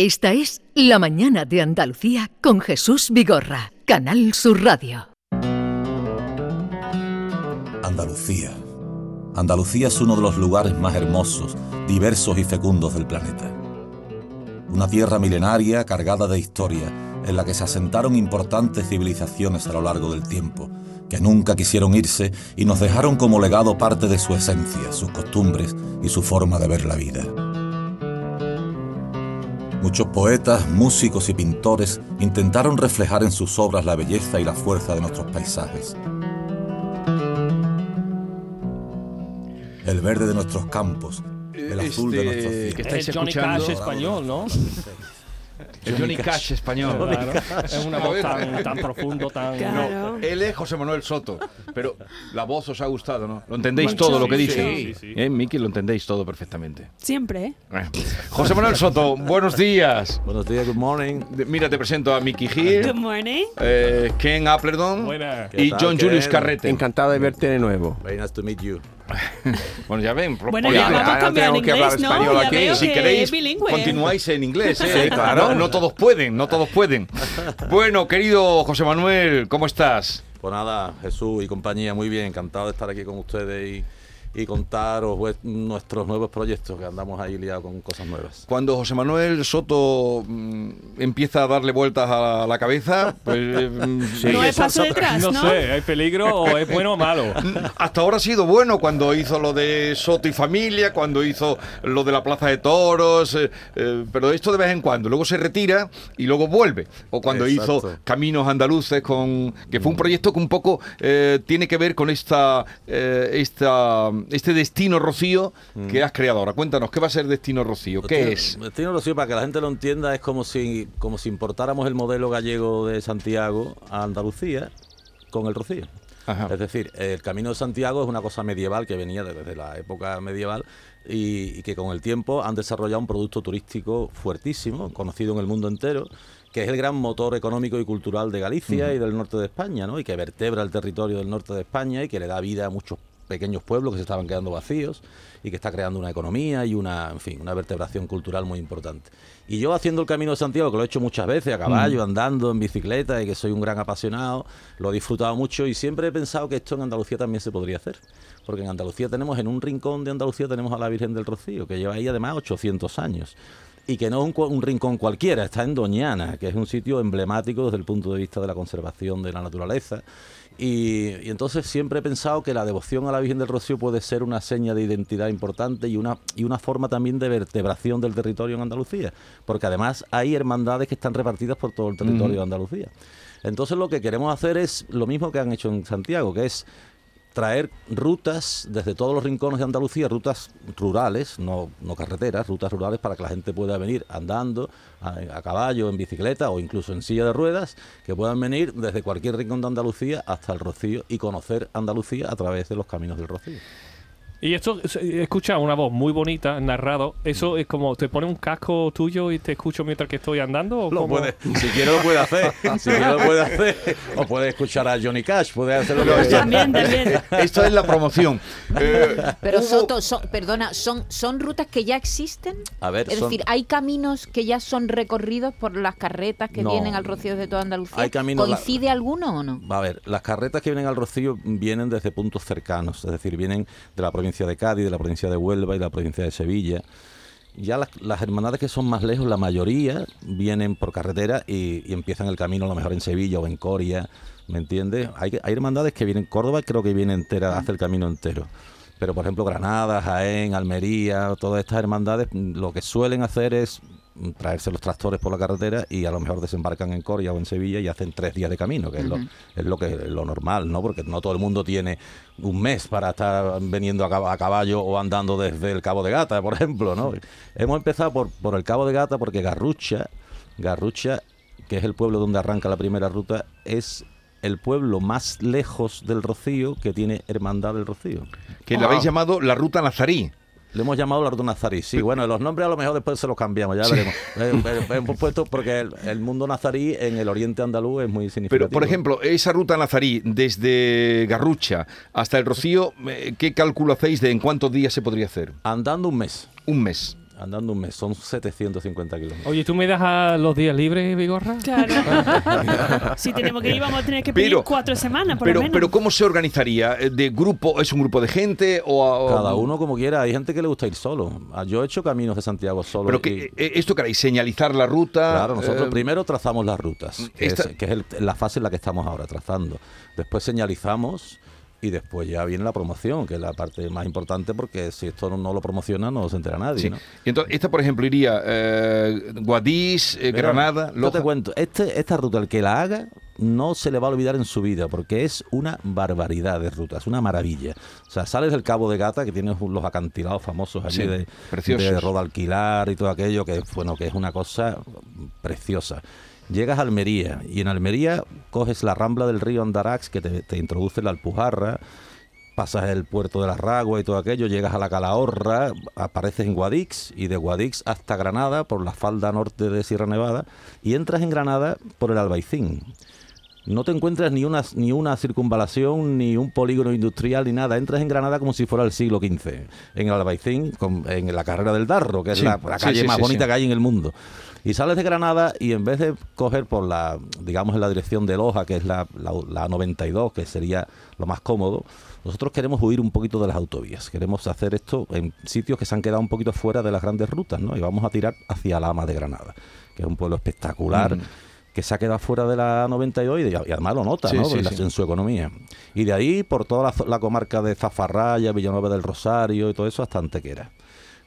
Esta es La Mañana de Andalucía con Jesús Vigorra, Canal Sur Radio. Andalucía. Andalucía es uno de los lugares más hermosos, diversos y fecundos del planeta. Una tierra milenaria cargada de historia, en la que se asentaron importantes civilizaciones a lo largo del tiempo, que nunca quisieron irse y nos dejaron como legado parte de su esencia, sus costumbres y su forma de ver la vida. Muchos poetas, músicos y pintores intentaron reflejar en sus obras la belleza y la fuerza de nuestros paisajes. El verde de nuestros campos, el azul de Este, nuestros cielos. que estáis Es Johnny escuchando. Cash español, ¿no? El Johnny Cash español. Claro. Es una voz tan, tan profundo, tan... Claro. Él es José Manuel Soto, pero la voz os ha gustado, ¿no? Lo entendéis todo lo que sí, dice. sí, sí. ¿Eh, Miki? Lo entendéis todo perfectamente. Siempre, ¿eh? Eh. José Manuel Soto, buenos días. Buenos días, good morning. De- Mira, te presento a Miki Good Gil, morning. eh, Ken Applerdon Buena. y ¿Qué tal, John Julius? Carrete. Encantado de verte de nuevo. Very nice to meet you. Bueno, ya ven. pro- Bueno, oye, ya ya, vamos ya cambiando tengo que hablar inglés, ¿no? español Ya aquí. veo si que queréis, es bilingüe. continuáis en inglés. ¿eh? Sí, claro. No, no todos pueden, no todos pueden. Bueno, querido José Manuel, ¿cómo estás? Pues nada, Jesús y compañía, muy bien, encantado de estar aquí con ustedes y, y contaros nuestros nuevos proyectos, que andamos ahí liados con cosas nuevas. Cuando José Manuel Soto mm, empieza a darle vueltas a la cabeza, pues mm, No hay paso detrás, ¿no? No sé, ¿hay peligro o es bueno o malo? hasta ahora ha sido bueno cuando hizo lo de Soto y familia, cuando hizo lo de la Plaza de Toros, eh, eh, pero esto de vez en cuando, luego se retira y luego vuelve. O cuando Exacto. hizo Caminos Andaluces, con que fue un proyecto que un poco eh, tiene que ver con esta, eh, esta este destino Rocío que has creado ahora. Cuéntanos, ¿qué va a ser Destino Rocío? ¿Qué Destino- es? Destino Rocío, para que la gente lo entienda, es como si, como si importáramos el modelo gallego de Santiago a Andalucía con el Rocío. Ajá. Es decir, el Camino de Santiago es una cosa medieval que venía desde la época medieval y, y que con el tiempo han desarrollado un producto turístico fuertísimo, conocido en el mundo entero, que es el gran motor económico y cultural de Galicia y del norte de España, ¿no? Y que vertebra el territorio del norte de España y que le da vida a muchos pequeños pueblos que se estaban quedando vacíos y que está creando una economía y una, en fin, una vertebración cultural muy importante. Y yo haciendo el Camino de Santiago, que lo he hecho muchas veces, a caballo, andando, en bicicleta, y que soy un gran apasionado, lo he disfrutado mucho y siempre he pensado que esto en Andalucía también se podría hacer. Porque en Andalucía tenemos, en un rincón de Andalucía tenemos a la Virgen del Rocío, que lleva ahí además 800 años. Y que no es un, rincón cualquiera, está en Doñana, que es un sitio emblemático desde el punto de vista de la conservación de la naturaleza. Y, y entonces siempre he pensado que la devoción a la Virgen del Rocío puede ser una seña de identidad importante y una, y una forma también de vertebración del territorio en Andalucía, porque además hay hermandades que están repartidas por todo el territorio de Andalucía. Entonces lo que queremos hacer es lo mismo que han hecho en Santiago, que es traer rutas desde todos los rincones de Andalucía, rutas rurales, no, no carreteras, rutas rurales para que la gente pueda venir andando, a, a caballo, en bicicleta o incluso en silla de ruedas, que puedan venir desde cualquier rincón de Andalucía hasta el Rocío y conocer Andalucía a través de los caminos del Rocío. Y esto, se- escucha una voz muy bonita, narrado. ¿Eso es como, te pone un casco tuyo y te escucho mientras que estoy andando? ¿o Lo cómo? puede, si quiere lo puede hacer, si quiere lo puede hacer, o puede escuchar a Johnny Cash, puede hacer lo que quiera. También, también. Esta es la promoción. Eh, Pero hubo- Soto, son- perdona, son, son rutas que ya existen. A ver, es son- decir, hay caminos que ya son recorridos por las carretas que No. vienen al Rocío de toda Andalucía. Hay caminos- ¿Coincide alguno o no? A ver, las carretas que vienen al Rocío vienen desde puntos cercanos, es decir, vienen de la provincia de Cádiz, de la provincia de Huelva y la provincia de Sevilla. Ya las, hermandades que son más lejos, la mayoría vienen por carretera y, empiezan el camino a lo mejor en Sevilla o en Coria, ¿me entiendes? Hay, hay hermandades que vienen, Córdoba creo que viene entera, hace el camino entero. Pero por ejemplo Granada, Jaén, Almería, todas estas hermandades lo que suelen hacer es traerse los tractores por la carretera y a lo mejor desembarcan en Coria o en Sevilla y hacen tres días de camino, que es, lo, es lo que lo normal, ¿no? Porque no todo el mundo tiene un mes para estar veniendo a, cab- a caballo o andando desde el Cabo de Gata, por ejemplo, ¿no? Hemos empezado por, por el Cabo de Gata porque Garrucha, Garrucha, que es el pueblo donde arranca la primera ruta, es el pueblo más lejos del Rocío que tiene Hermandad del Rocío. que le habéis llamado la Ruta Nazarí. Le hemos llamado la ruta nazarí. Sí, bueno, los nombres a lo mejor después se los cambiamos, ya veremos. Eh, eh, Hemos puesto porque el, el mundo nazarí en el oriente andaluz es muy significativo. Pero, por ejemplo, esa ruta nazarí desde Garrucha hasta el Rocío, eh, ¿qué cálculo hacéis de en cuántos días se podría hacer? Andando un mes. Un mes. Andando un mes, son 750 kilómetros. Oye, ¿tú me das a los días libres, Vigorra? Claro. si tenemos que ir, vamos a tener que pedir Pero- cuatro semanas, por Pero, lo menos. pero ¿cómo se organizaría? Eh, ¿De grupo? ¿Es un grupo de gente? O, o- Cada uno como quiera, hay gente que le gusta ir solo. Ah, Yo he hecho caminos de Santiago solo. Pero y- que, eh, esto que haréis, señalizar la ruta. Claro, nosotros eh, primero trazamos las rutas, que esta- es, que es el- la fase en la que estamos ahora trazando. Después señalizamos y después ya viene la promoción, que es la parte más importante porque si esto no, no lo promociona no se entera nadie. Sí. ¿no? Y entonces, esta, por ejemplo, iría eh, Guadix, eh, Mira, Granada, Yo Loja. te cuento, este, esta ruta, el que la haga, no se le va a olvidar en su vida, porque es una barbaridad de ruta, es una maravilla. O sea, sales del Cabo de Gata, que tienes los acantilados famosos allí Sí, de, de Rodalquilar y todo aquello, que bueno, que es una cosa preciosa. Llegas a Almería y en Almería coges la rambla del río Andarax que te, introduce en la Alpujarra, pasas el puerto de la Ragua y todo aquello, llegas a la Calahorra, apareces en Guadix y de Guadix hasta Granada por la falda norte de Sierra Nevada y entras en Granada por el Albaicín. No te encuentras ni una, ni una circunvalación, ni un polígono industrial, ni nada. Entras en Granada como si fuera el siglo XV. En el Albaicín, con- en la carrera del Darro, que es Sí, la, calle sí, más bonita que hay en el mundo. Y sales de Granada y en vez de coger por la, digamos, en la dirección de Loja, que es la, la, la 92, que sería lo más cómodo, nosotros queremos huir un poquito de las autovías. Queremos hacer esto en sitios que se han quedado un poquito fuera de las grandes rutas, ¿no? Y vamos a tirar hacia Lama de Granada, que es un pueblo espectacular. Mm. Que se ha quedado fuera de la 92 y, y además lo nota Sí, ¿no? sí, en, la- sí. en su economía. Y de ahí por toda la, la comarca de Zafarraya, Villanueva del Rosario y todo eso hasta Antequera.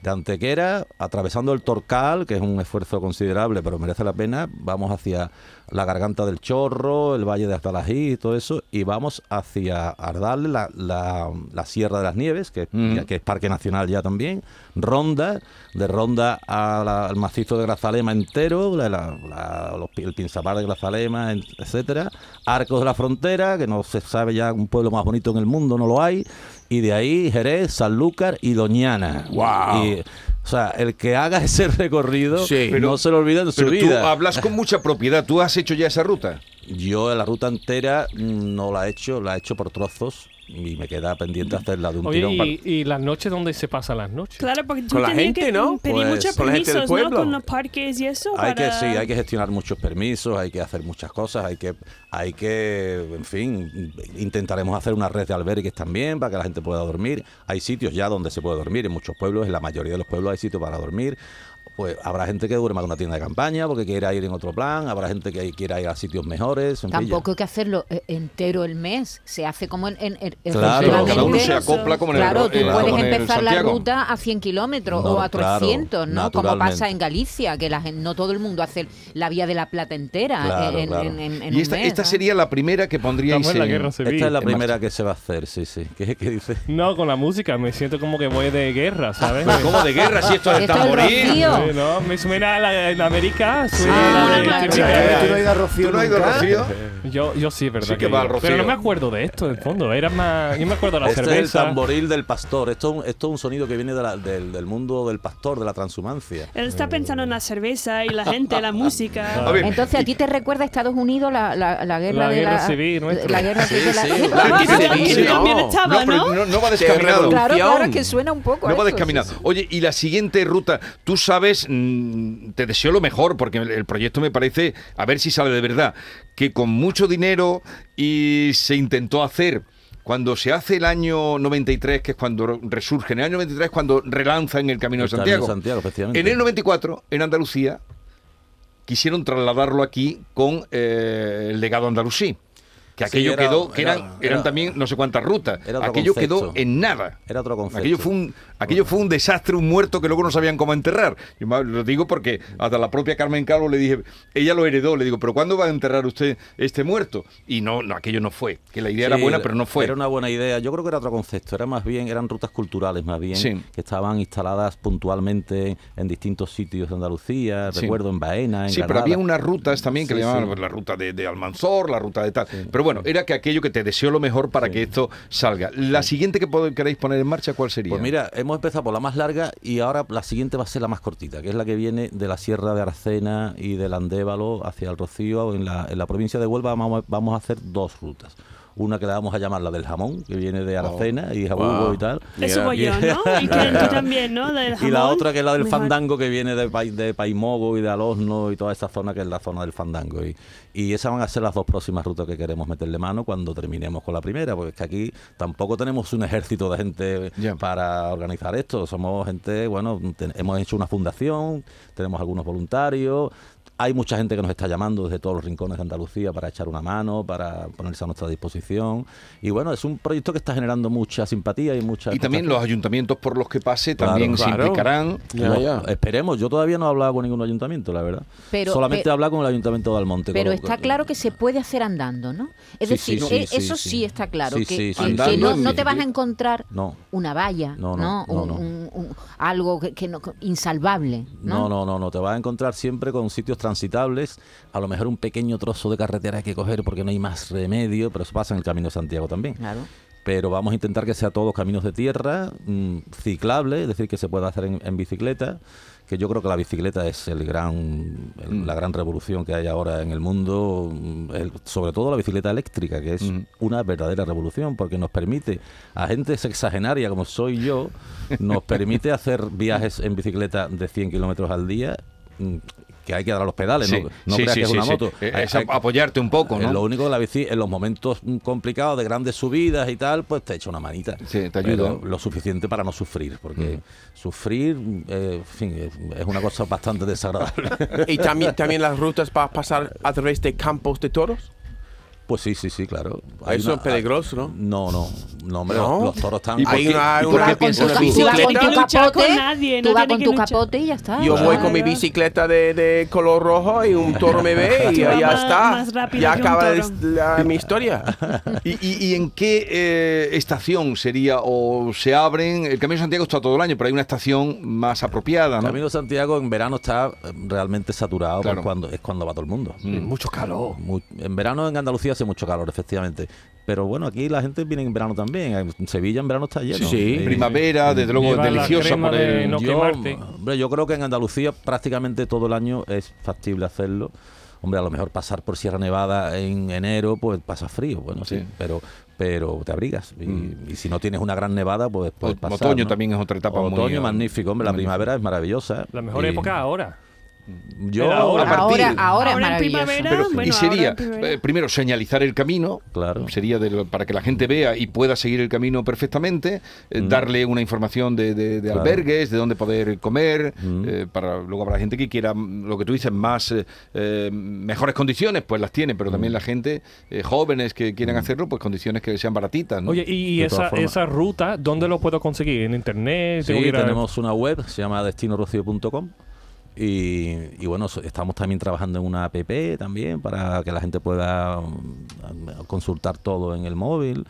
De Antequera, atravesando el Torcal, que es un esfuerzo considerable, pero merece la pena, vamos hacia la Garganta del Chorro, el Valle de Atalají y todo eso, y vamos hacia Ardal, la, la- la Sierra de las Nieves, que, Mm. es Parque Nacional ya también, Ronda, de Ronda a la- al macizo de Grazalema entero, los el Pinzapar de Grazalema, etcétera, Arcos de la Frontera, que no se sabe ya un pueblo más bonito en el mundo, no lo hay, y de ahí Jerez, Sanlúcar y Doñana. ¡Guau! Y, o sea, el que haga ese recorrido Sí. no se lo olvida en su Pero tú vida. hablas con mucha propiedad. ¿Tú has hecho ya esa ruta? Yo la ruta entera no la he hecho, la he hecho por trozos y me queda pendiente hacerla de un Oye, tirón. y, y las noches dónde se pasan las noches? Claro, porque tú Con la tenías gente, que ¿no? pedir Pues, muchos con la gente del permisos, ¿no? Con los parques y eso. Hay que sí, hay que gestionar muchos permisos, hay que hacer muchas cosas, hay que, hay que, en fin, intentaremos hacer una red de albergues también para que la gente pueda dormir. Hay sitios ya donde se puede dormir, en muchos pueblos, en la mayoría de los pueblos hay sitios para dormir. Pues habrá gente que duerma en una tienda de campaña porque quiera ir en otro plan, habrá gente que quiera ir a sitios mejores. Tampoco hay que hacerlo eh, entero el mes. Se hace como en, en- en- Claro, cada uno se acopla como en el, Claro, tú puedes empezar la ruta a 100 kilómetros No, o a claro, 300, ¿no? Como pasa en Galicia, que la gente, no todo el mundo hace la vía de la Plata entera Claro, en, claro. en- en- en Y un esta, mes, esta ¿no? sería la primera que pondríais Estamos en la en- guerra civil. Esta es la primera que se va a hacer, sí, sí. ¿Qué, qué dice? No, con la música me siento como que voy de guerra, ¿sabes? ¿Cómo de guerra si esto es el Esto es tamboril? Rocío. Sí, no, me suena a la, en América. suena Ah, la. ¿Tú no has ido a Rocío ¿Tú no has ido a? Rocío? Yo, yo sí, es verdad. Sí que va yo- al Rocío. Pero no me acuerdo de esto, en el fondo. Era más. Yo me acuerdo de la este es el cerveza. tamboril del pastor. Esto, es un- esto es un sonido que viene de la- del, del mundo del pastor, de la transhumancia. Él está pensando en la cerveza y la gente, la música. A ver, Entonces, ¿a ti te recuerda a Estados Unidos la, la, la guerra La de guerra la civil. La guerra Sí, civil la- sí, Que se también- que no. estaba, no, ¿no? no, no va descaminado. Claro, claro, que suena un poco No va descaminado. sí, sí. Oye, y la siguiente ruta, tú sabes, mm, te deseo lo mejor, porque el, proyecto me parece, a ver si sale de verdad, que con mucho dinero y se intentó hacer. Cuando se hace el año 93, que es cuando resurge, en el año 93 es cuando relanzan el Camino de El Camino Santiago. de Santiago, efectivamente. En el 94, en Andalucía, quisieron trasladarlo aquí con eh, el legado andalusí. Que Sí, aquello era- quedó, que era- eran, era- eran también no sé cuántas rutas. Era Aquello quedó en nada. Era otro concepto. Aquello fue un, aquello fue un desastre, un muerto que luego no sabían cómo enterrar. Yo lo digo porque hasta la propia Carmen Calvo le dije, ella lo heredó, le digo, pero ¿cuándo va a enterrar usted este muerto? Y no, no aquello no fue. Que la idea era buena, pero no fue. Era una buena idea. Yo creo que era otro concepto. Era más bien, eran rutas culturales más bien, Sí. que estaban instaladas puntualmente en distintos sitios de Andalucía. Sí. Recuerdo en Baena, en Sí, pero había unas rutas también que le llamaban pues, la ruta de, de Almanzor, la ruta de tal. Pero bueno, era que aquello que te deseo lo mejor para que esto salga. La siguiente que queréis poner en marcha, ¿cuál sería? Pues mira, hemos empezado por la más larga y ahora la siguiente va a ser la más cortita, que es la que viene de la Sierra de Aracena y del Andévalo hacia el Rocío. En la, provincia de Huelva vamos a hacer dos rutas. Una que la vamos a llamar la del jamón, que viene de Aracena y jabugo Wow. y tal. Eso voy yo, ¿no? Y que tú también, ¿no? Del Y la otra que es la del Mejor. fandango que viene de, de Paimogo y de Alosno y toda esa zona que es la zona del fandango. Y, y esas van a ser las dos próximas rutas que queremos meterle mano cuando terminemos con la primera, porque es que aquí tampoco tenemos un ejército de gente para organizar esto. Somos gente, bueno, ten- hemos hecho una fundación, tenemos algunos voluntarios. Hay mucha gente que nos está llamando desde todos los rincones de Andalucía para echar una mano, para ponerse a nuestra disposición. Y bueno, es un proyecto que está generando mucha simpatía y mucha... Y también los ayuntamientos por los que pase también se implicarán. Ya, No, ya. Esperemos, yo todavía no he hablado con ningún ayuntamiento, la verdad. Pero- Solamente he hablado con el ayuntamiento de Almonte. Pero con- está con- claro que se puede hacer andando, ¿no? Es Sí, decir, sí, sí, eh, sí, eso sí. sí está claro, Sí, que, sí, sí. que- que no, te vas a encontrar No. una valla, No, ¿no? no, no, Un- no. un- un- algo que, que no, insalvable, ¿no? No, no, no, no, te vas a encontrar siempre con sitios transitables, a lo mejor un pequeño trozo de carretera hay que coger porque no hay más remedio, pero eso pasa en el Camino de Santiago también. Claro. Pero vamos a intentar que sea todos caminos de tierra, mm, ciclable, es decir, que se pueda hacer en, en bicicleta, que yo creo que la bicicleta es el gran, el- Mm. la gran revolución que hay ahora en el mundo, mm, el- sobre todo la bicicleta eléctrica, que es Mm. una verdadera revolución, porque nos permite a gente sexagenaria como soy yo, nos permite hacer viajes en bicicleta de 100 kilómetros al día, que hay que dar a los pedales, Sí, no, no sí, creas sí, que es una sí. moto. Eh, Hay- es hay- apoyarte un poco, ¿no? Lo único que la bici, en los momentos mm, complicados de grandes subidas y tal, pues te echa una manita. Sí, te Pero ayuda. Lo suficiente para no sufrir, porque sufrir, eh, en fin, es, es una cosa bastante desagradable. Y también, también las rutas para pasar a través de campos de toros. Pues sí, sí, sí, claro. Eso es peligroso, ¿no? No, no, no, hombre, ¿No? Los, los toros están... ¿Y por Hay qué- una, y por una- qué Con piensas tu, una tú? tú vas con tu capote, con nadie, tú no vas con tu capote y ya está. Yo voy con mi bicicleta de, de color rojo y un toro me ve y ya más- está. ya acaba la- mi historia. ¿Y, y- y en qué eh, estación sería o se abren? El Camino de Santiago está todo el año, pero hay una estación más apropiada, El ¿no? Camino de Santiago en verano está realmente saturado, pues, Claro. cuando, es cuando va todo el mundo. Mm. Mucho calor. Mu- en verano en Andalucía hace mucho calor, efectivamente. Pero bueno, aquí la gente viene en verano también. En Sevilla en verano está lleno. Sí, sí. Y- Primavera, desde luego, deliciosa de no yo, hombre, yo creo que en Andalucía prácticamente todo el año es factible hacerlo. Hombre, a lo mejor pasar por Sierra Nevada en enero, pues pasa frío, bueno, sí, Sí. pero pero te abrigas. Y, Mm. y si no tienes una gran nevada, pues puedes O- pasar. otoño ¿no? también es otra etapa muy, Otoño eh, magnífico, hombre, la primavera es maravillosa. La mejor Y época ahora. Yo, ahora. A partir- Ahora, ahora es Ahora maravilloso. Pero, bueno, y sería, eh, primero, señalizar el camino, Claro. sería de lo- para que la gente vea y pueda seguir el camino perfectamente, eh, Mm. darle una información de, de- de Claro. albergues, de dónde poder comer, Mm. eh, para luego para la gente que quiera, lo que tú dices, más mejores condiciones, pues las tiene, pero Mm. también la gente, eh, jóvenes que quieran hacerlo, pues condiciones que sean baratitas. ¿no? Oye, y esa, esa ruta, ¿dónde lo puedo conseguir? ¿En internet? Sí, ¿Tengo que ir a- tenemos una web, se llama destinorocío.com. Y, y bueno, estamos también trabajando en una app también para que la gente pueda mm, consultar todo en el móvil.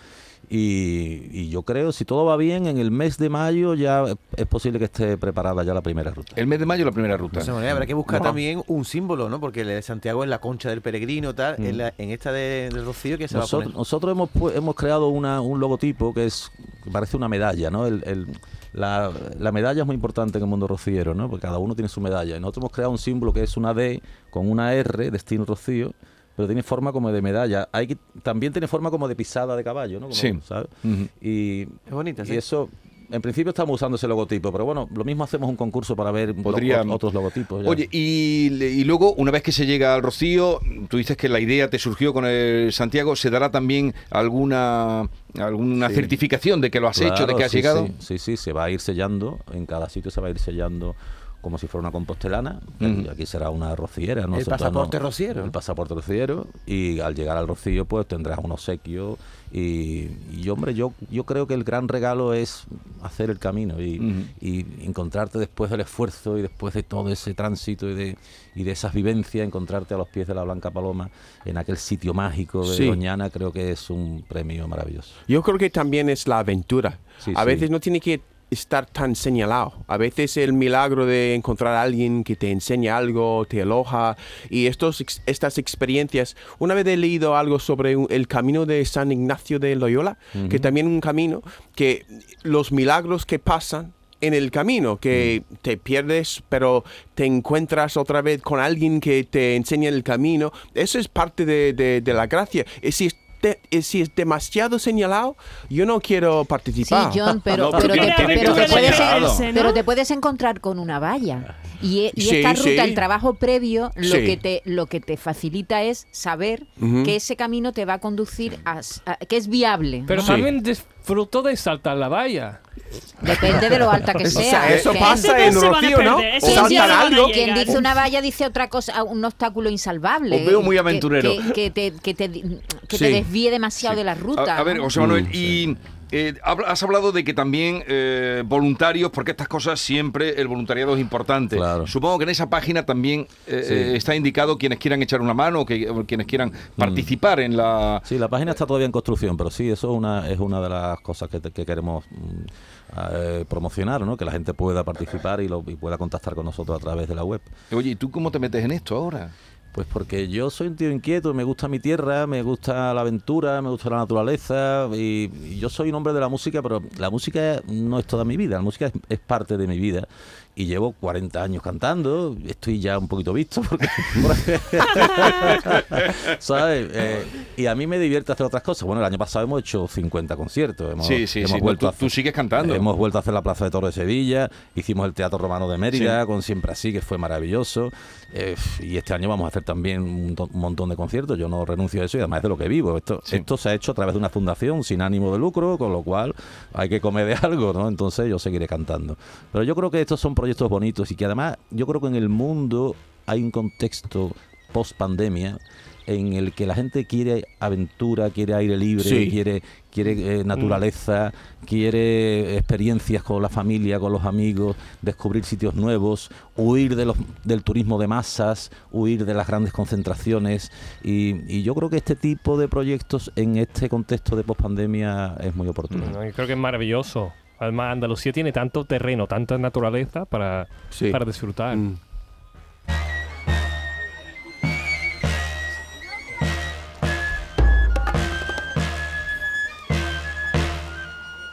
Y, y yo creo, si todo va bien, en el mes de mayo ya es posible que esté preparada ya la primera ruta. el mes de mayo la primera ruta. De esa manera habrá que buscar también un símbolo, ¿no? Porque el de Santiago es la concha del peregrino, tal. Mm. En, la- en esta de, de Rocío, que se Nosotros, va a poner? nosotros hemos, pu- hemos creado una- un logotipo que es que parece una medalla, ¿no? El- el- la, la medalla es muy importante en el mundo rociero, ¿no? Porque cada uno tiene su medalla. Y nosotros hemos creado un símbolo que es una D con una R, destino rocío, pero tiene forma como de medalla. Hay que, también tiene forma como de pisada de caballo, ¿no? Como, Sí. ¿sabes? Y, Es bonita, y sí. eso, en principio estamos usando ese logotipo, pero bueno, lo mismo hacemos un concurso para ver lo- Podría- otros logotipos. ya. Oye, y, luego, una vez que se llega al Rocío, tú dices que la idea te surgió con el Santiago, ¿se dará también alguna alguna Sí. certificación de que lo has hecho, de que has sí, llegado? Sí, sí, sí, se va a ir sellando, en cada sitio se va a ir sellando como si fuera una compostelana, aquí será una rociera. El nosotros pasaporte rociero. El pasaporte rociero, y al llegar al rocío pues tendrás un obsequio, y, y, hombre, yo, yo creo que el gran regalo es hacer el camino y, encontrarte después del esfuerzo y después de todo ese tránsito y de, y de esas vivencias, encontrarte a los pies de la Blanca Paloma en aquel sitio mágico de Sí. Doñana, creo que es un premio maravilloso. Yo creo que también es la aventura. Sí, a sí. veces no tiene que estar tan señalado. A veces el milagro de encontrar a alguien que te enseña algo, te aloja. Y estos, estas experiencias, una vez he leído algo sobre el camino de San Ignacio de Loyola, que también un camino que los milagros que pasan en el camino, que te pierdes, pero te encuentras otra vez con alguien que te enseña el camino. Eso es parte de, de- de la gracia. Y si de- eh, si es demasiado señalado, yo no quiero Sí, participar. John, pero, pero, te, pero te puedes, señalado. pero te puedes encontrar con una valla. Y, e- y Sí, esta ruta, sí. el trabajo previo, lo, Sí. que te, lo que te facilita es saber que ese camino te va a conducir a, s- a- que es viable. Pero ¿no? Sí. también disfruto de saltar la valla. Depende de lo alta que O sea. sea, eso que- pasa Ese en Rocío, ¿no? O saltan algo. quien dice una valla dice otra cosa, un obstáculo insalvable. Os veo muy aventurero. Que, que te, que te- que te desvíe demasiado Sí. de la ruta. A, a ver. José Manuel, Mm, y eh, has hablado de que también eh, voluntarios, porque estas cosas siempre el voluntariado es importante. Claro. Supongo que en esa página también eh, Sí. eh, está indicado quienes quieran echar una mano o, que, o quienes quieran participar en la... Sí, la página está todavía en construcción, pero sí, eso es una, es una de las cosas que queremos mm, eh, promocionar, ¿no? Que la gente pueda participar y, lo, y pueda contactar con nosotros a través de la web. Oye, ¿y tú cómo te metes en esto ahora? Pues porque yo soy un tío inquieto, me gusta mi tierra, me gusta la aventura, me gusta la naturaleza y, yo soy un hombre de la música, pero la música no es toda mi vida, la música es parte de mi vida y llevo 40 años cantando, estoy ya un poquito visto porque, porque- ¿sabes? Eh, y a mí me divierte hacer otras cosas. Bueno, el año pasado hemos hecho 50 conciertos, hemos, Sí, sí, hemos sí, no, vuelto tú- a tú sigues cantando. Hemos vuelto a hacer la Plaza de Toro de Sevilla, hicimos el Teatro Romano de Mérida con Siempre Así, que fue maravilloso. Eh, y este año vamos a hacer también un, montón de conciertos. Yo no renuncio a eso y además es de lo que vivo. Esto, Sí. esto se ha hecho a través de una fundación sin ánimo de lucro, con lo cual hay que comer de algo, ¿no? Entonces yo seguiré cantando. Pero yo creo que estos son proyectos bonitos y que además yo creo que en el mundo hay un contexto post pandemia en el que la gente quiere aventura, quiere aire libre, Sí. quiere, quiere eh, naturaleza, quiere experiencias con la familia, con los amigos, descubrir sitios nuevos, huir de los, del turismo de masas, huir de las grandes concentraciones. Y, y yo creo que este tipo de proyectos en este contexto de pospandemia es muy oportuno. No, yo creo que es maravilloso. Además, Andalucía tiene tanto terreno, tanta naturaleza para, Sí. para disfrutar. Mm.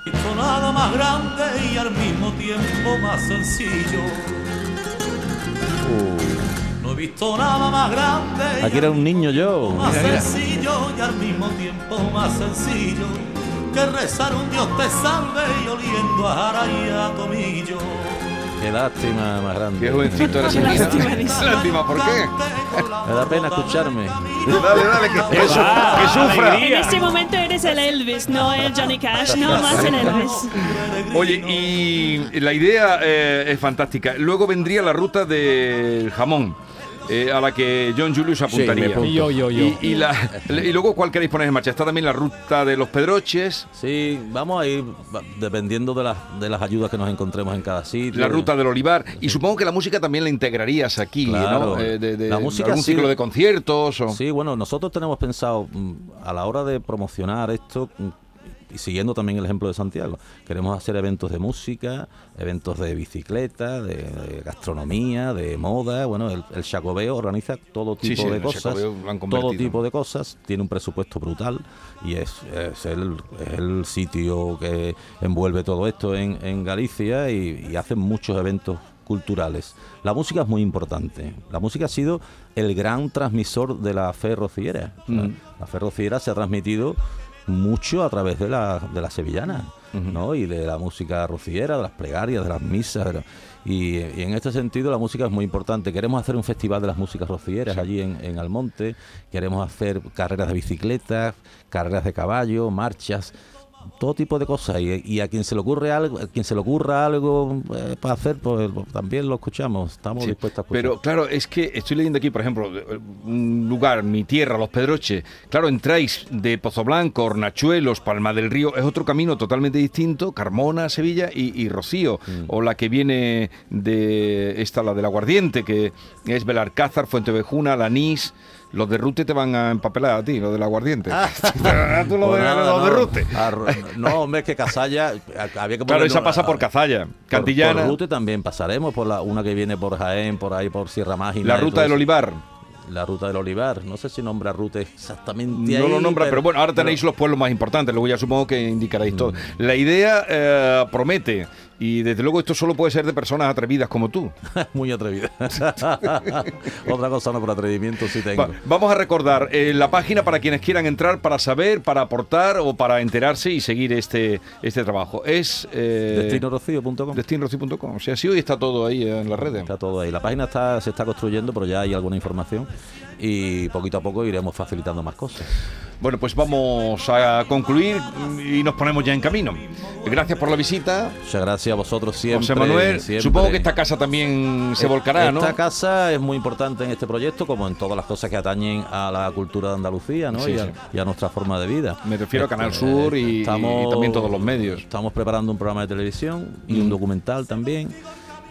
visto nada más grande y al mismo tiempo más sencillo. No he visto nada más grande y Aquí era un niño yo. más sencillo y al mismo tiempo más sencillo que rezar un Dios te salve y oliendo a jara y a tomillo. Qué lástima más grande. Qué jovencito eres. Lástima, dice. Lástima, ¿por qué? Me da pena escucharme. Dale, dale, que, que su- que sufra. En este momento eres el Elvis, no el Johnny Cash, no más el Elvis. Oye, y la idea eh, es fantástica. Luego vendría la ruta del jamón. Eh, a la que John Julius apuntaría. Y yo, yo, yo. Y, y la- y luego, ¿cuál queréis poner en marcha? Está también la ruta de los Pedroches, Sí, vamos a ir dependiendo de las, de las ayudas que nos encontremos en cada sitio. la ruta del Olivar. Y supongo que la música también la integrarías aquí, Claro. ¿no? Eh, de, de- La música algún sí. ciclo de conciertos. O... Sí, bueno, nosotros tenemos pensado mm, a la hora de promocionar esto mm, y siguiendo también el ejemplo de Santiago, queremos hacer eventos de música, eventos de bicicleta, de, de gastronomía, de moda. Bueno, el, el Chacobeo organiza todo Sí, tipo sí, de el cosas, todo tipo de cosas. Tiene un presupuesto brutal y es, es el, es el sitio que envuelve todo esto en, en Galicia y, y hacen muchos eventos culturales. La música es muy importante. La música ha sido el gran transmisor de la fe rociera. Mm. La fe rociera se ha transmitido mucho a través de la, de la sevillana, ¿no? Y de la música rociera, de las plegarias, de las misas. de la- y, y en este sentido la música es muy importante. Queremos hacer un festival de las músicas rocieras allí en, en Almonte. Queremos hacer carreras de bicicletas, carreras de caballo, marchas todo tipo de cosas y, y a quien se le ocurre algo a quien se le ocurra algo eh, para hacer pues también lo escuchamos estamos Sí, dispuestos a escuchar Pero claro, es que estoy leyendo aquí, por ejemplo, un lugar, mi tierra, Los Pedroches. Claro, entráis de Pozo Blanco, Hornachuelos, Palma del Río, es otro camino totalmente distinto, Carmona, Sevilla y, y Rocío. Mm. O la que viene de esta, la del Aguardiente, que es Belarcázar, Fuentevejuna, Lanís. Los de Rute te van a empapelar a ti, los del Aguardiente. Tú lo Pues de, nada, los de no. No hombre es que Casalla había que Claro, esa pasa por a- Cazalla, por- Cantillana. por Rute también pasaremos por la una que viene por Jaén por ahí por Sierra Mágina La ruta todo del. Olivar. la ruta del Olivar no sé si nombra Rute exactamente No ahí, lo nombra, pero, bueno, ahora pero- tenéis los pueblos más importantes, luego ya supongo que indicaréis todo. Mm. La idea eh, promete, Y desde luego esto solo puede ser de personas atrevidas como tú. Muy atrevida. Otra cosa no por atrevimiento sí tengo. Va- vamos a recordar eh, la página para quienes quieran entrar para saber, para aportar o para enterarse y seguir este, este trabajo. Es eh, Destinorocío.com. destinorocío.com. O sea, sí, hoy está todo ahí en las redes. Está todo ahí. La página está, se está construyendo, pero ya hay alguna información y poquito a poco iremos facilitando más cosas. Bueno, pues vamos a concluir y nos ponemos ya en camino. Gracias por la visita. Muchas gracias a vosotros siempre. José Manuel, siempre. supongo que esta casa también se volcará, ¿no? Esta casa es muy importante en este proyecto, como en todas las cosas que atañen a la cultura de Andalucía ¿no? Sí, y, a, sí. y a nuestra forma de vida. Me refiero a Este, Canal Sur y- y también todos los medios. Estamos preparando un programa de televisión y Mm. un documental también.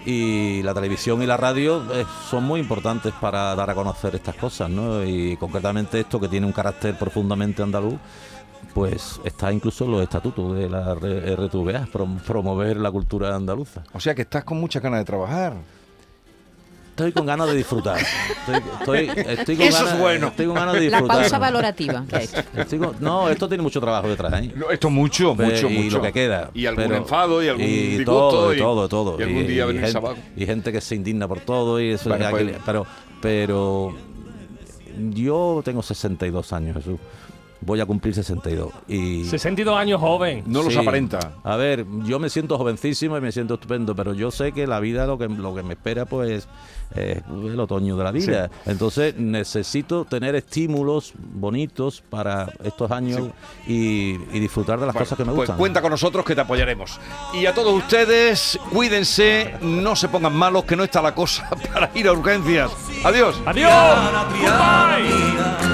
Y la televisión y la radio eh, son muy importantes para dar a conocer estas cosas, ¿no? Y concretamente esto que tiene un carácter profundamente andaluz, pues está incluso en los estatutos de la RTVA, prom- promover la cultura andaluza. O sea que estás con muchas ganas de trabajar. Estoy con ganas de disfrutar. Estoy, estoy- estoy con Eso es ganas, bueno. Estoy con ganas de La disfrutar. pausa valorativa. Estoy con- no, esto tiene mucho trabajo detrás. ¿eh? No, Esto mucho, Pe- mucho, y mucho. lo que queda. Y algún pero- enfado y algún y disgusto. todo, y, y todo, todo. Y algún día y venirse gente, abajo. y gente que se indigna por todo y eso. Bueno, pues- que- pero, pero yo tengo 62 años, Jesús. Voy a cumplir 62. Y 62 años joven. No los Sí. aparenta. A ver, yo me siento jovencísimo y me siento estupendo, pero yo sé que la vida lo que, lo que me espera pues es el otoño de la vida. Entonces necesito tener estímulos bonitos para estos años y, y disfrutar de las Bueno, cosas que me pues gustan. cuenta con nosotros que te apoyaremos. Y a todos ustedes, cuídense, no se pongan malos, que no está la cosa para ir a urgencias. Adiós. Adiós. Goodbye.